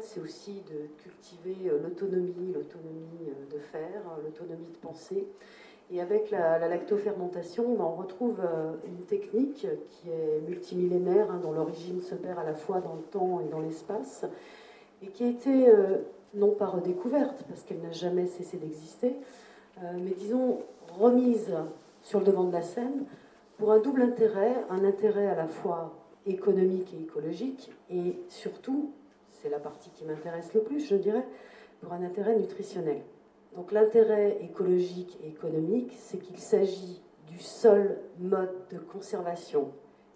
c'est aussi de cultiver euh, l'autonomie, l'autonomie euh, de faire, l'autonomie de penser. Et avec la, lactofermentation, on retrouve une technique qui est multimillénaire, hein, dont l'origine se perd à la fois dans le temps et dans l'espace, et qui a été non pas redécouverte, parce qu'elle n'a jamais cessé d'exister, mais disons remise sur le devant de la scène pour un double intérêt, un intérêt à la fois économique et écologique, et surtout, c'est la partie qui m'intéresse le plus, je dirais, pour un intérêt nutritionnel. Donc l'intérêt écologique et économique, c'est qu'il s'agit du seul mode de conservation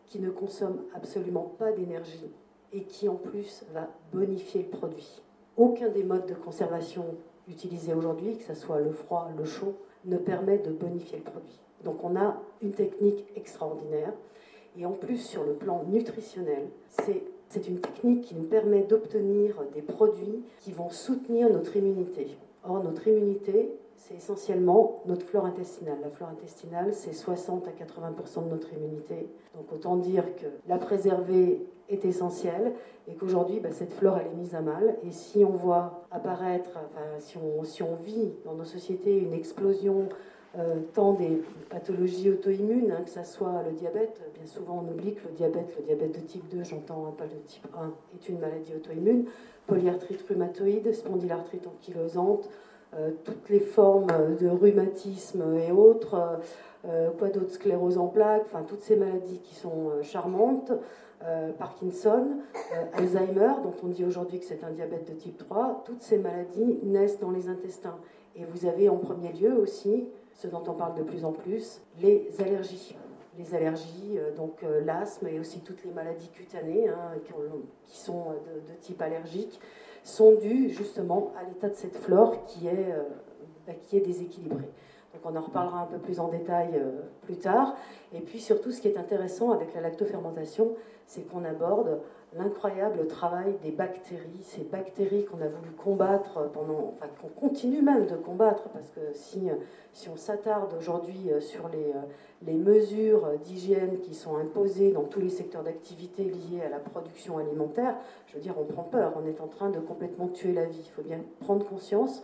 qui ne consomme absolument pas d'énergie et qui en plus va bonifier le produit. Aucun des modes de conservation utilisés aujourd'hui, que ce soit le froid, le chaud, ne permet de bonifier le produit. Donc on a une technique extraordinaire. Et en plus, sur le plan nutritionnel, c'est une technique qui nous permet d'obtenir des produits qui vont soutenir notre immunité. Or, notre immunité, c'est essentiellement notre flore intestinale. La flore intestinale, c'est 60 à 80% de notre immunité. Donc autant dire que la préserver est essentiel et qu'aujourd'hui, bah, cette flore, elle est mise à mal. Et si on voit apparaître, si, on, si on vit dans nos sociétés une explosion euh, tant des pathologies auto-immunes, hein, que ce soit le diabète, bien souvent on oublie que le diabète, le diabète de type 2, j'entends hein, pas le type 1, est une maladie auto-immune, polyarthrite rhumatoïde, spondylarthrite ankylosante, toutes les formes de rhumatisme et autres, euh, quoi d'autre, sclérose en plaques, enfin toutes ces maladies qui sont charmantes, Parkinson, Alzheimer, dont on dit aujourd'hui que c'est un diabète de type 3, toutes ces maladies naissent dans les intestins. Et vous avez en premier lieu aussi ce dont on parle de plus en plus, les allergies. Les allergies, euh, donc euh, l'asthme et aussi toutes les maladies cutanées hein, qui, sont euh, de, type allergique, sont dues justement à l'état de cette flore qui est, bah, qui est déséquilibrée. Donc on en reparlera un peu plus en détail plus tard. Et puis surtout, ce qui est intéressant avec la lactofermentation, c'est qu'on aborde l'incroyable travail des bactéries, ces bactéries qu'on a voulu combattre pendant, enfin qu'on continue même de combattre, parce que si, si on s'attarde aujourd'hui sur les, les mesures d'hygiène qui sont imposées dans tous les secteurs d'activité liés à la production alimentaire, je veux dire, on prend peur, on est en train de complètement tuer la vie. Il faut bien prendre conscience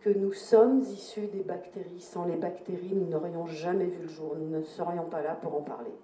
que nous sommes issus des bactéries. Sans les bactéries, nous n'aurions jamais vu le jour, nous ne serions pas là pour en parler.